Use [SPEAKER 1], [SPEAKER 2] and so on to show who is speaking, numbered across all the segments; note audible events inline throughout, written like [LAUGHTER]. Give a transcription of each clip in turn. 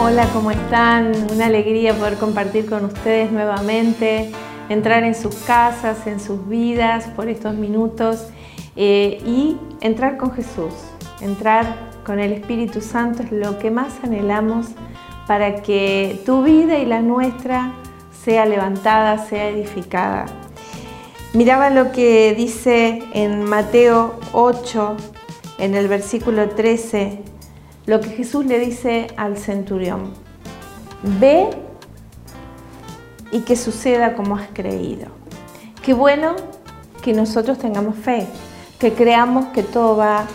[SPEAKER 1] Hola, ¿cómo están? Una alegría poder compartir con ustedes nuevamente, entrar en sus casas, en sus vidas por estos minutos eh, y entrar con Jesús, entrar con el Espíritu Santo es lo que más anhelamos para que tu vida y la nuestra sea levantada, sea edificada. Miraba lo que dice en Mateo 8, en el versículo 13, lo que Jesús le dice al centurión. Ve y que suceda como has creído. Qué bueno que nosotros tengamos fe, que creamos que todo va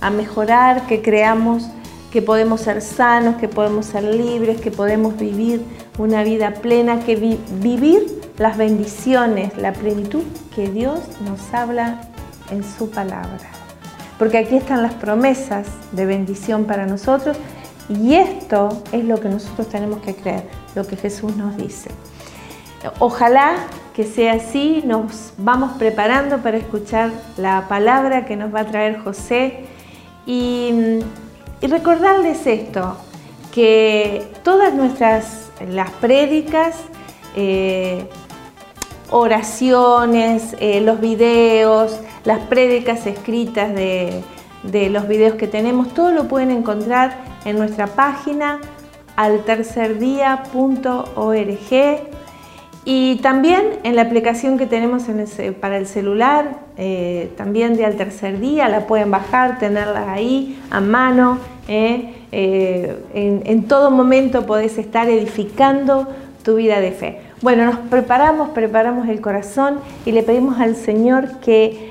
[SPEAKER 1] a mejorar, que creamos que podemos ser sanos, que podemos ser libres, que podemos vivir una vida plena, que vivir las bendiciones, la plenitud que Dios nos habla en su palabra. Porque aquí están las promesas de bendición para nosotros y esto es lo que nosotros tenemos que creer, lo que Jesús nos dice. Ojalá que sea así, nos vamos preparando para escuchar la palabra que nos va a traer José y, recordarles esto, que todas nuestras, las prédicas, eh, oraciones, eh, los videos, las prédicas escritas de, los videos que tenemos, todo lo pueden encontrar en nuestra página altercerdía.org y también en la aplicación que tenemos para el celular, eh, también de Al Tercer Día, la pueden bajar, tenerla ahí a mano. Eh, en, en todo momento podés estar edificando tu vida de fe. Bueno, nos preparamos, preparamos el corazón y le pedimos al Señor que,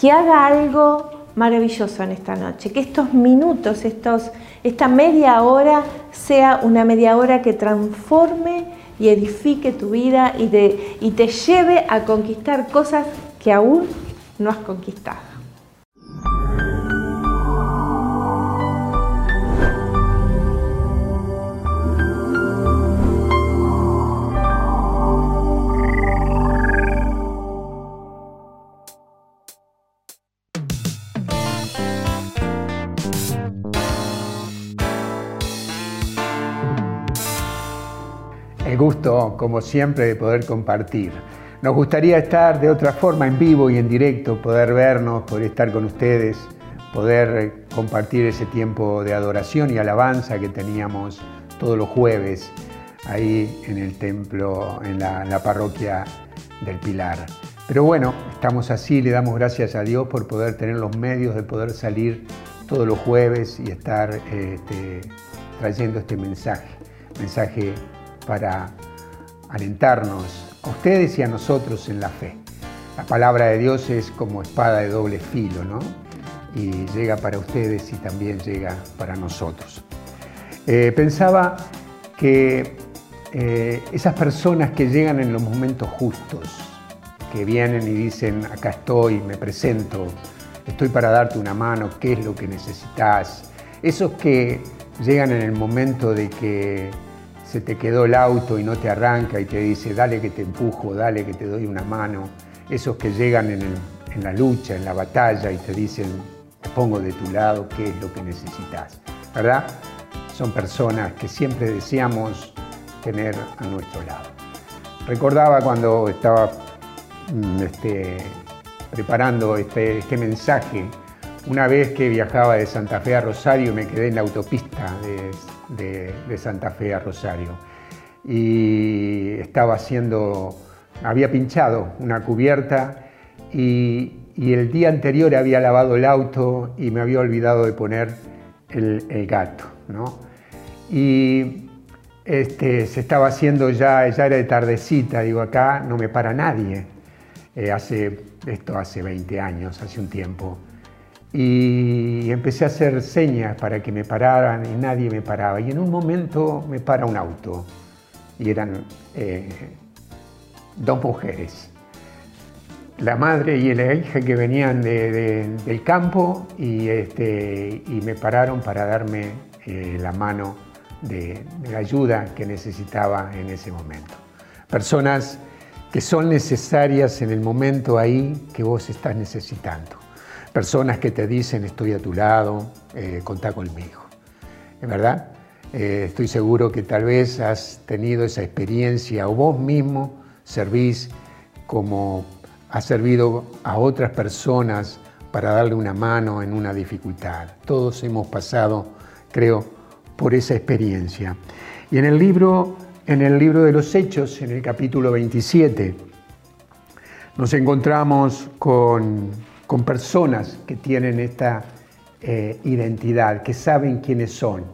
[SPEAKER 1] que haga algo maravilloso en esta noche, que estos minutos, estos, esta media hora sea una media hora que transforme y edifique tu vida y y te lleve a conquistar cosas que aún no has conquistado.
[SPEAKER 2] Gusto, como siempre, de poder compartir. Nos gustaría estar de otra forma en vivo y en directo, poder vernos, poder estar con ustedes, poder compartir ese tiempo de adoración y alabanza que teníamos todos los jueves ahí en el templo, en la, parroquia del Pilar. Pero bueno, estamos así, le damos gracias a Dios por poder tener los medios de poder salir todos los jueves y estar este, trayendo este mensaje, mensaje para alentarnos a ustedes y a nosotros en la fe. La palabra de Dios es como espada de doble filo, ¿no? Y llega para ustedes y también llega para nosotros. Eh, pensaba que eh, esas personas que llegan en los momentos justos, que vienen y dicen, acá estoy, me presento, estoy para darte una mano, qué es lo que necesitas, esos que llegan en el momento de que se te quedó el auto y no te arranca y te dice, dale que te empujo, dale que te doy una mano. Esos que llegan en, la lucha, en la batalla y te dicen, te pongo de tu lado, qué es lo que necesitas. ¿Verdad? Son personas que siempre deseamos tener a nuestro lado. Recordaba cuando estaba mm, este, preparando este, este mensaje, una vez que viajaba de Santa Fe a Rosario me quedé en la autopista de, Santa Fe a Rosario y estaba haciendo, había pinchado una cubierta y, el día anterior había lavado el auto y me había olvidado de poner el, gato. Y este, se estaba haciendo ya, ya era de tardecita, digo, acá no me para nadie. Eh, hace, esto hace 20 años, hace un tiempo y empecé a hacer señas para que me pararan y nadie me paraba. Y en un momento me para un auto y eran eh, dos mujeres, la madre y la hija que venían del campo y, este, y, me pararon para darme eh, la mano de, de la ayuda que necesitaba en ese momento. Personas que son necesarias en el momento ahí que vos estás necesitando personas que te dicen estoy a tu lado, eh, contá conmigo. ¿Es verdad? Eh, estoy seguro que tal vez has tenido esa experiencia o vos mismo servís como has servido a otras personas para darle una mano en una dificultad. Todos hemos pasado, creo, por esa experiencia. Y en el libro, en el libro de los Hechos, en el capítulo 27, nos encontramos con, personas que tienen esta eh, identidad, que saben quiénes son,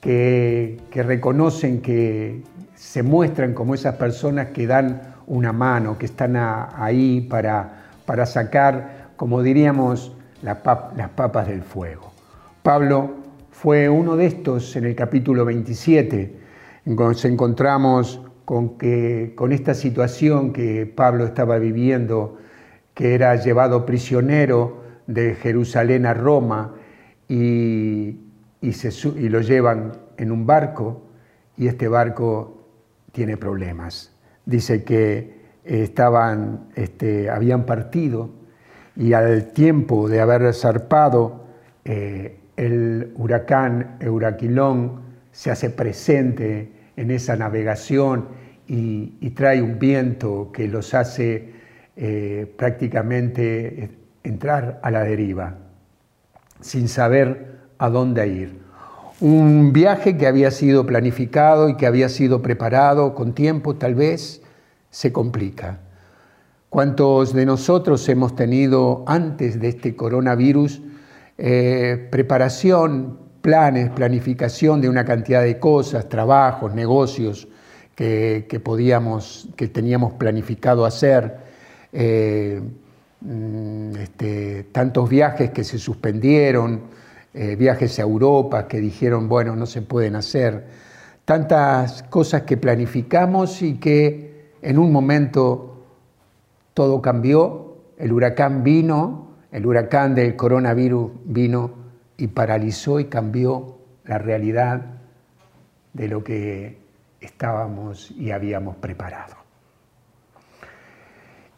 [SPEAKER 2] que, reconocen que se muestran como esas personas que dan una mano, que están ahí para, para sacar como diríamos, las papas del fuego. Pablo fue uno de estos en el capítulo 27. Nos encontramos con, que, con esta situación que Pablo estaba viviendo, que era llevado prisionero de Jerusalén a Roma y, y lo llevan en un barco y este barco tiene problemas. Dice que estaban, este, habían partido y al tiempo de haber zarpado, eh, el huracán Euraquilón se hace presente en esa navegación y, trae un viento que los hace eh, prácticamente entrar a la deriva, sin saber a dónde ir. Un viaje que había sido planificado y que había sido preparado con tiempo, tal vez, se complica. ¿Cuántos de nosotros hemos tenido antes de este coronavirus eh, preparación, planes, planificación de una cantidad de cosas, trabajos, negocios que, podíamos, que teníamos planificado hacer? Eh, mm, este, tantos viajes que se suspendieron, eh, viajes a Europa que dijeron, bueno, no se pueden hacer, tantas cosas que planificamos y que en un momento todo cambió, el huracán vino, el huracán del coronavirus vino y paralizó y cambió la realidad de lo que estábamos y habíamos preparado.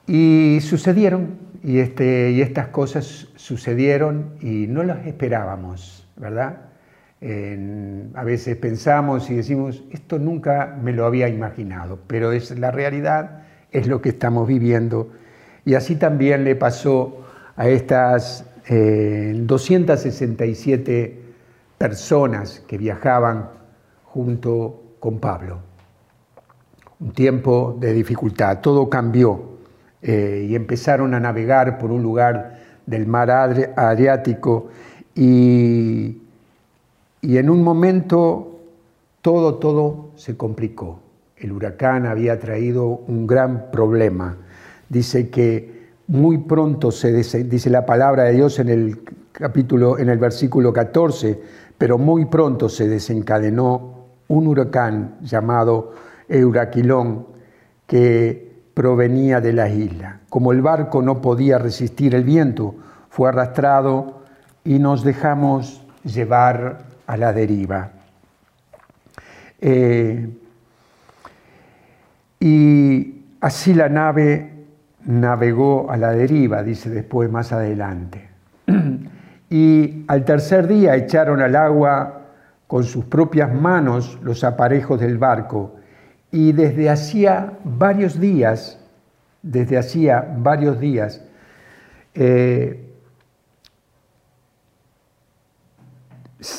[SPEAKER 2] Y sucedieron, y, este, y estas cosas sucedieron y no las esperábamos, ¿verdad? a veces pensamos y decimos, esto nunca me lo había imaginado, pero es la realidad es lo que estamos viviendo. Y así también le pasó a estas 267 eh, personas que viajaban junto con Pablo. Un tiempo de dificultad, todo cambió eh, y empezaron a navegar por un lugar del mar Adriático y, y en un momento todo, todo se complicó el huracán había traído un gran problema. Dice que muy pronto se dice la palabra de Dios en el capítulo en el versículo 14, pero muy pronto se desencadenó un huracán llamado Euraquilón que provenía de la isla. Como el barco no podía resistir el viento, fue arrastrado y nos dejamos llevar a la deriva. Eh, y así la nave navegó a la deriva, dice después más adelante. Y al tercer día echaron al agua con sus propias manos los aparejos del barco. Y desde hacía varios días, desde hacía varios días, eh,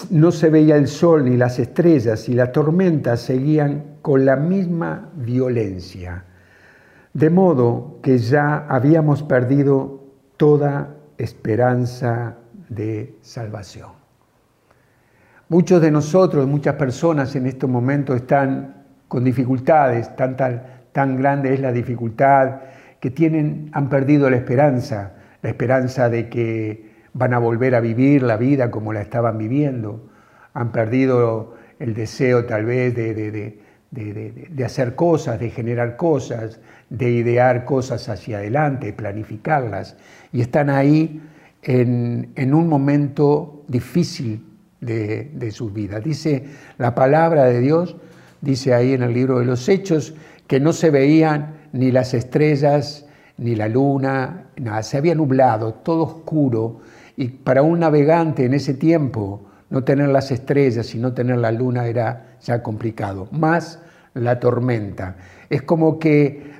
[SPEAKER 2] no se veía el sol ni las estrellas y la tormenta seguían con la misma violencia, de modo que ya habíamos perdido toda esperanza de salvación. Muchos de nosotros, muchas personas en estos momentos están con dificultades, tan, tan grande es la dificultad que tienen, han perdido la esperanza, la esperanza de que van a volver a vivir la vida como la estaban viviendo, han perdido el deseo tal vez de, de, de, hacer cosas, de generar cosas, de idear cosas hacia adelante, planificarlas. Y están ahí en, un momento difícil de, de sus vidas. Dice la palabra de Dios, dice ahí en el libro de los Hechos, que no se veían ni las estrellas, ni la luna, nada, se había nublado, todo oscuro. Y para un navegante en ese tiempo No tener las estrellas y no tener la luna era ya complicado. Más la tormenta. Es como que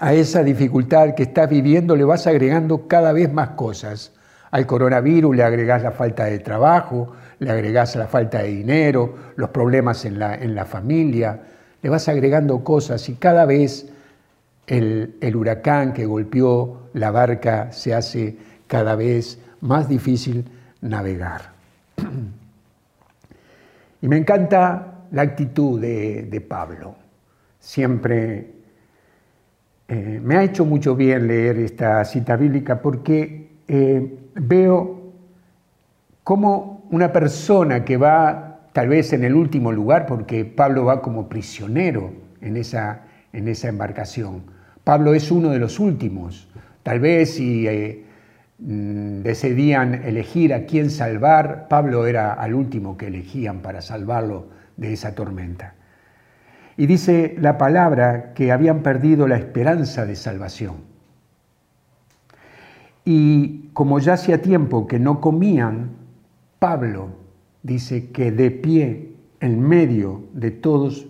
[SPEAKER 2] a esa dificultad que estás viviendo le vas agregando cada vez más cosas. Al coronavirus le agregás la falta de trabajo, le agregás la falta de dinero, los problemas en la, en la familia, le vas agregando cosas y cada vez el, el huracán que golpeó la barca se hace cada vez más difícil navegar. [CLEARS THROAT] Y me encanta la actitud de, Pablo. Siempre eh, me ha hecho mucho bien leer esta cita bíblica porque eh, veo cómo una persona que va tal vez en el último lugar, porque Pablo va como prisionero en esa, en esa embarcación. Pablo es uno de los últimos. Tal vez si eh, mm, decidían elegir a quién salvar, Pablo era al último que elegían para salvarlo de esa tormenta. Y dice la palabra que habían perdido la esperanza de salvación. Y como ya hacía tiempo que no comían, Pablo dice que de pie, en medio de todos,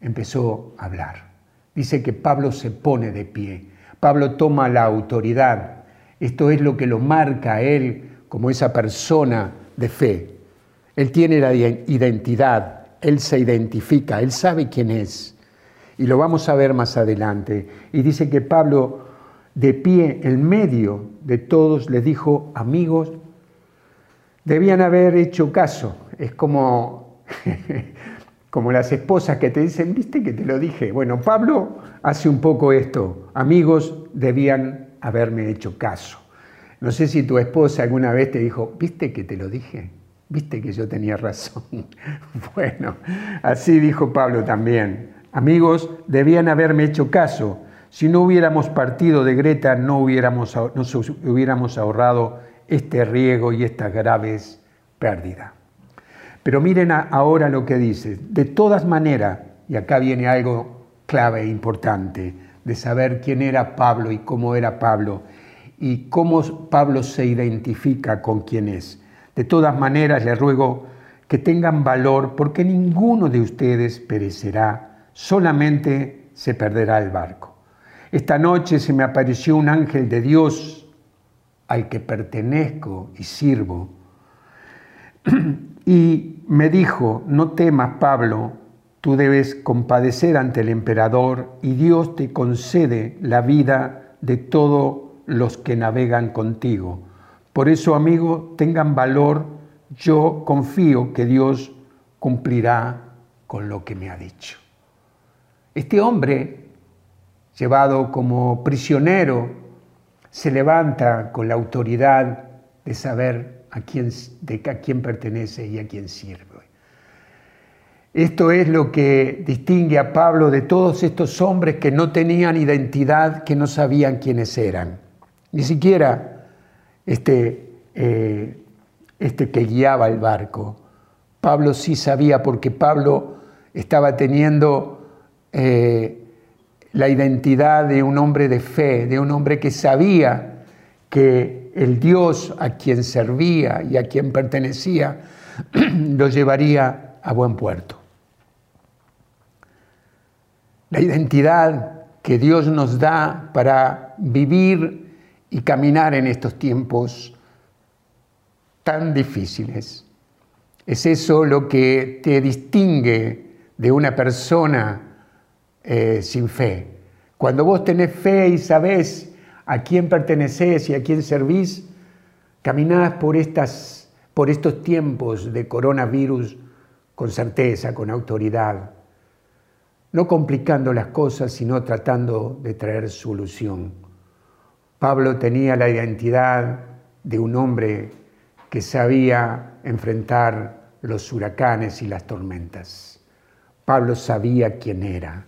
[SPEAKER 2] empezó a hablar. Dice que Pablo se pone de pie. Pablo toma la autoridad. Esto es lo que lo marca a él como esa persona de fe. Él tiene la identidad, él se identifica, él sabe quién es. Y lo vamos a ver más adelante. Y dice que Pablo, de pie en medio de todos, les dijo, amigos, debían haber hecho caso. Es como, [LAUGHS] como las esposas que te dicen, viste que te lo dije. Bueno, Pablo hace un poco esto. Amigos, debían haberme hecho caso. No sé si tu esposa alguna vez te dijo, viste que te lo dije. Viste que yo tenía razón. [LAUGHS] Bueno, así dijo Pablo también. Amigos, debían haberme hecho caso. Si no hubiéramos partido de Greta, no hubiéramos, hubiéramos ahorrado este riego y estas graves pérdidas. Pero miren ahora lo que dice. De todas maneras, y acá viene algo clave e importante, de saber quién era Pablo y cómo era Pablo, y cómo Pablo se identifica con quién es. De todas maneras, les ruego que tengan valor porque ninguno de ustedes perecerá, solamente se perderá el barco. Esta noche se me apareció un ángel de Dios al que pertenezco y sirvo. [CLEARS THROAT] Y me dijo, no temas, Pablo, tú debes compadecer ante el emperador y Dios te concede la vida de todos los que navegan contigo por eso, amigo, tengan valor. Yo confío que Dios cumplirá con lo que me ha dicho. Este hombre, llevado como prisionero, se levanta con la autoridad de saber a quién, de a quién pertenece y a quién sirve. Esto es lo que distingue a Pablo de todos estos hombres que no tenían identidad, que no sabían quiénes eran. Ni siquiera este, eh, este que guiaba el barco. Pablo sí sabía porque Pablo estaba teniendo eh, la identidad de un hombre de fe, de un hombre que sabía que el Dios a quien servía y a quien pertenecía [CLEARS THROAT] lo llevaría a buen puerto. La identidad que Dios nos da para vivir y caminar en estos tiempos tan difíciles. Es eso lo que te distingue de una persona eh, sin fe. Cuando vos tenés fe y sabés a quién pertenecés y a quién servís, caminás por, estas, por estos tiempos de coronavirus con certeza, con autoridad, no complicando las cosas, sino tratando de traer solución. Pablo tenía la identidad de un hombre que sabía enfrentar los huracanes y las tormentas. Pablo sabía quién era.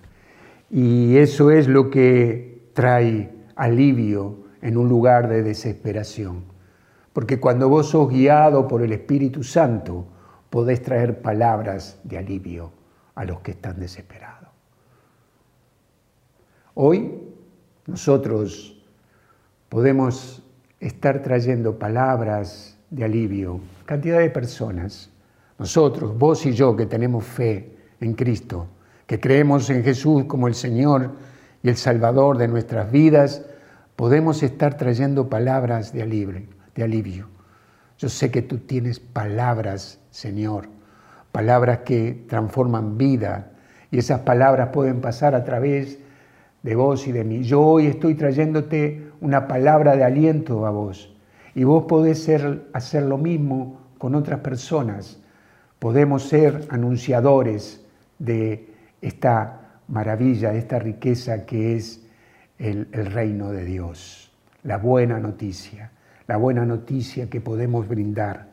[SPEAKER 2] Y eso es lo que trae alivio en un lugar de desesperación. Porque cuando vos sos guiado por el Espíritu Santo, podés traer palabras de alivio a los que están desesperados. Hoy nosotros podemos estar trayendo palabras de alivio, cantidad de personas, nosotros, vos y yo que tenemos fe en Cristo, que creemos en Jesús como el Señor y el Salvador de nuestras vidas, podemos estar trayendo palabras de alivio. De alivio. Yo sé que tú tienes palabras, Señor, palabras que transforman vida y esas palabras pueden pasar a través de vos y de mí. Yo hoy estoy trayéndote una palabra de aliento a vos y vos podés ser, hacer lo mismo con otras personas. Podemos ser anunciadores de esta maravilla, esta riqueza que es el, reino de Dios, la buena noticia, la buena noticia que podemos brindar.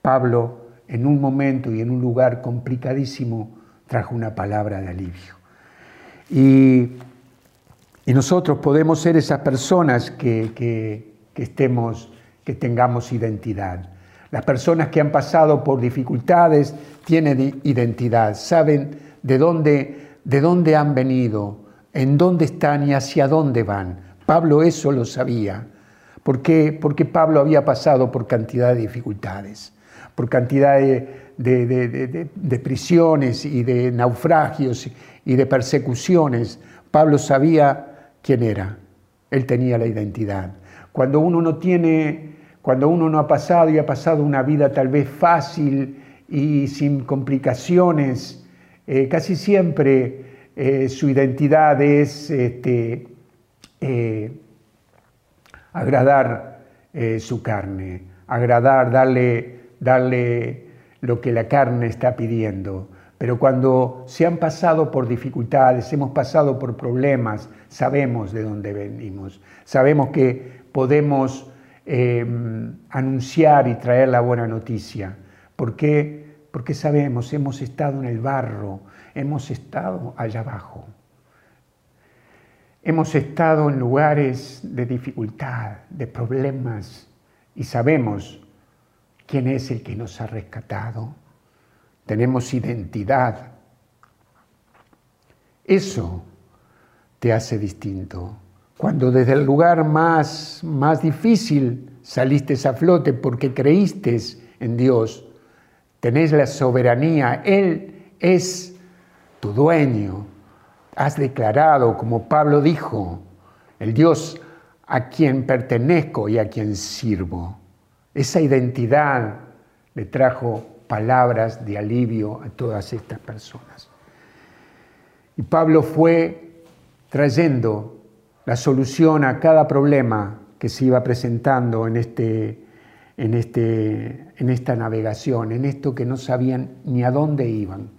[SPEAKER 2] Pablo, en un momento y en un lugar complicadísimo, trajo una palabra de alivio. Y, y nosotros podemos ser esas personas que, que, que, estemos, que tengamos identidad. Las personas que han pasado por dificultades tienen identidad, saben de dónde, de dónde han venido, en dónde están y hacia dónde van. Pablo eso lo sabía. ¿Por? Porque Pablo había pasado por cantidad de dificultades, por cantidad de, de, prisiones y de naufragios y de persecuciones. Pablo sabía quién era, él tenía la identidad. Cuando uno no tiene, cuando uno no ha pasado y ha pasado una vida tal vez fácil y sin complicaciones, eh, casi siempre eh, su identidad es este, eh, agradar su carne, agradar, darle, darle lo que la carne está pidiendo. Pero cuando se han pasado por dificultades, hemos pasado por problemas, sabemos de dónde venimos, sabemos que podemos em, anunciar y traer la buena noticia. ¿Por qué? Porque sabemos, hemos estado en el barro, hemos estado allá abajo. Hemos estado en lugares de dificultad, de problemas, y sabemos quién es el que nos ha rescatado. Tenemos identidad. Eso te hace distinto. Cuando desde el lugar más, más difícil saliste a flote porque creíste en Dios, tenés la soberanía, Él es tu dueño. Has declarado, como Pablo dijo, el Dios a quien pertenezco y a quien sirvo. Esa identidad le trajo palabras de alivio a todas estas personas. Y Pablo fue trayendo la solución a cada problema que se iba presentando en, este, en, este, en esta navegación, en esto que no sabían ni a dónde iban.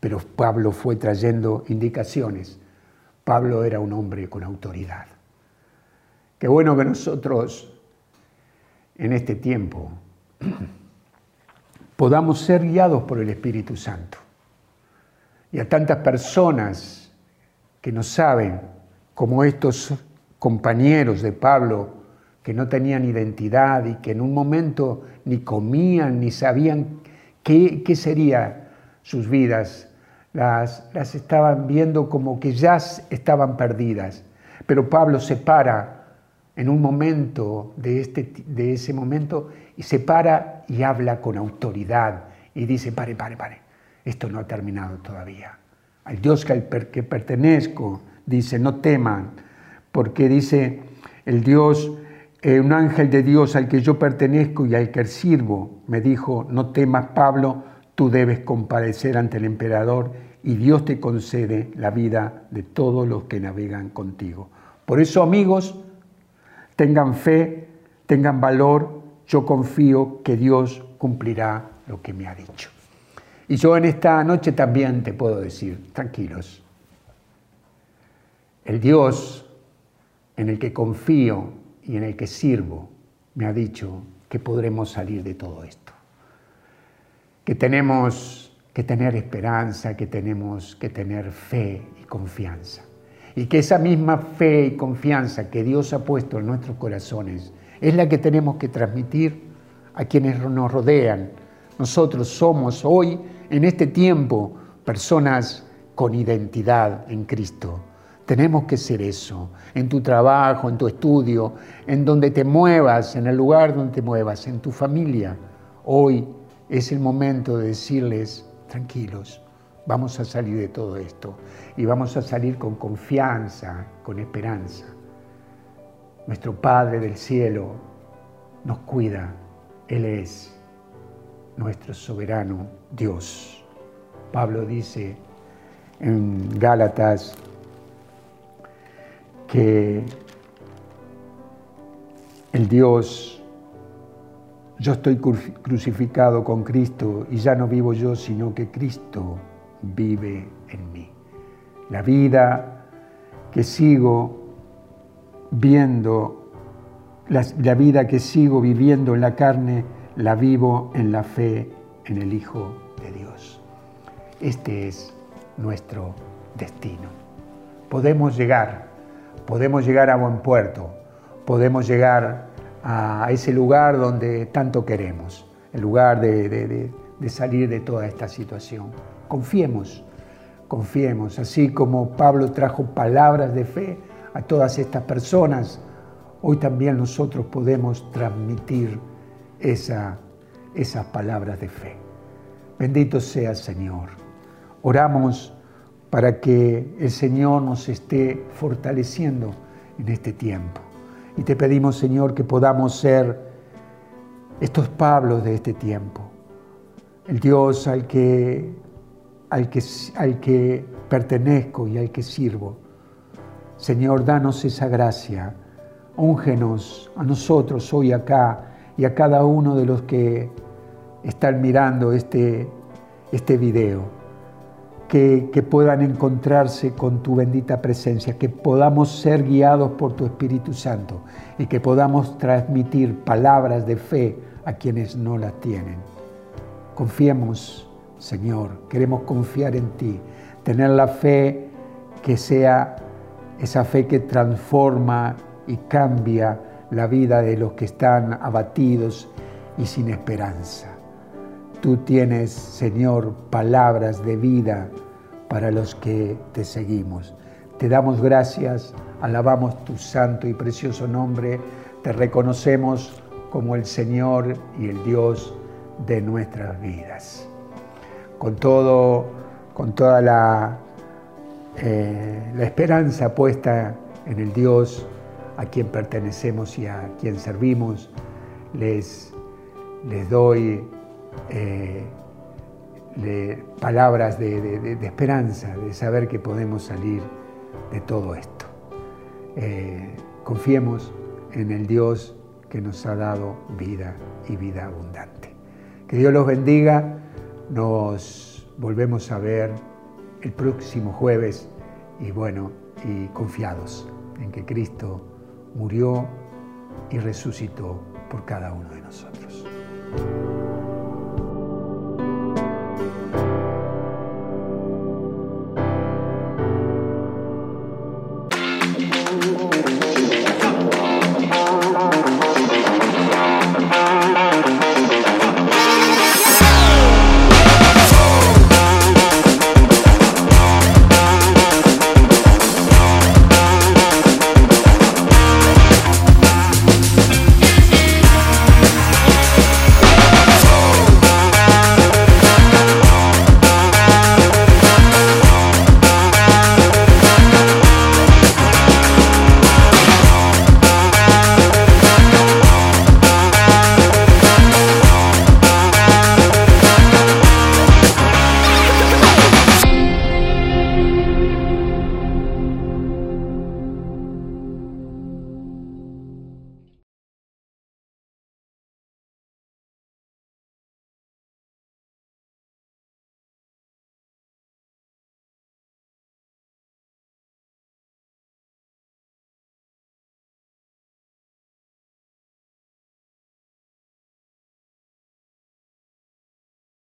[SPEAKER 2] Pero Pablo fue trayendo indicaciones. Pablo era un hombre con autoridad. Qué bueno que nosotros en este tiempo [CLEARS THROAT] podamos ser guiados por el Espíritu Santo. Y a tantas personas que no saben, como estos compañeros de Pablo, que no tenían identidad y que en un momento ni comían ni sabían qué, qué serían sus vidas, las, las estaban viendo como que ya estaban perdidas. Pero Pablo se para en un momento de, este, de ese momento y se para y habla con autoridad y dice, pare, pare, pare, esto no ha terminado todavía. Al Dios que, que pertenezco, dice, no teman, porque dice el Dios, eh, un ángel de Dios al que yo pertenezco y al que sirvo, me dijo, no temas Pablo, tú debes comparecer ante el emperador y Dios te concede la vida de todos los que navegan contigo. Por eso, amigos, Tengan fe, tengan valor, yo confío que Dios cumplirá lo que me ha dicho. Y yo en esta noche también te puedo decir, tranquilos, el Dios en el que confío y en el que sirvo me ha dicho que podremos salir de todo esto, que tenemos que tener esperanza, que tenemos que tener fe y confianza y que esa misma fe y confianza que Dios ha puesto en nuestros corazones es la que tenemos que transmitir a quienes nos rodean. Nosotros somos hoy, en este tiempo, personas con identidad en Cristo. Tenemos que ser eso, en tu trabajo, en tu estudio, en donde te muevas, en el lugar donde te muevas, en tu familia. Hoy es el momento de decirles, tranquilos, vamos a salir de todo esto y vamos a salir con confianza, con esperanza. Nuestro Padre del cielo nos cuida, Él es nuestro soberano Dios. Pablo dice en Gálatas que el Dios, yo estoy crucificado con Cristo y ya no vivo yo, sino que Cristo vive en mí. La vida que sigo viendo, la, vida que sigo viviendo en la carne, la vivo en la fe en el Hijo de Dios. Este es nuestro destino. Podemos llegar, podemos llegar a buen puerto, podemos llegar a ese lugar donde tanto queremos, el lugar de salir de toda esta situación. Confiemos, confiemos, así como Pablo trajo palabras de fe a todas estas personas, hoy también nosotros podemos transmitir esa, esas palabras de fe. Bendito sea el Señor. Oramos para que el Señor nos esté fortaleciendo en este tiempo. Y te pedimos, Señor, que podamos ser estos Pablos de este tiempo. El Dios al que, al que, al que pertenezco y al que sirvo. Señor, danos esa gracia. Úngenos a nosotros hoy acá y a cada uno de los que están mirando este, este video que, puedan encontrarse con tu bendita presencia, que podamos ser guiados por tu Espíritu Santo y que podamos transmitir palabras de fe a quienes no las tienen. Confiemos, Señor, queremos confiar en ti, tener la fe que sea esa fe que transforma y cambia la vida de los que están abatidos y sin esperanza. Tú tienes, Señor, palabras de vida para los que te seguimos. Te damos gracias, alabamos tu santo y precioso nombre, te reconocemos como el Señor y el Dios de nuestras vidas. Con todo, con toda la, eh, la esperanza puesta en el Dios a quien pertenecemos y a quien servimos, les, les doy eh, palabras de, esperanza, de saber que podemos salir de todo esto. Eh, confiemos en el Dios que nos ha dado vida y vida abundante. Que Dios los bendiga. Nos volvemos a ver el próximo jueves y bueno, y confiados en que Cristo murió y resucitó por cada uno de nosotros.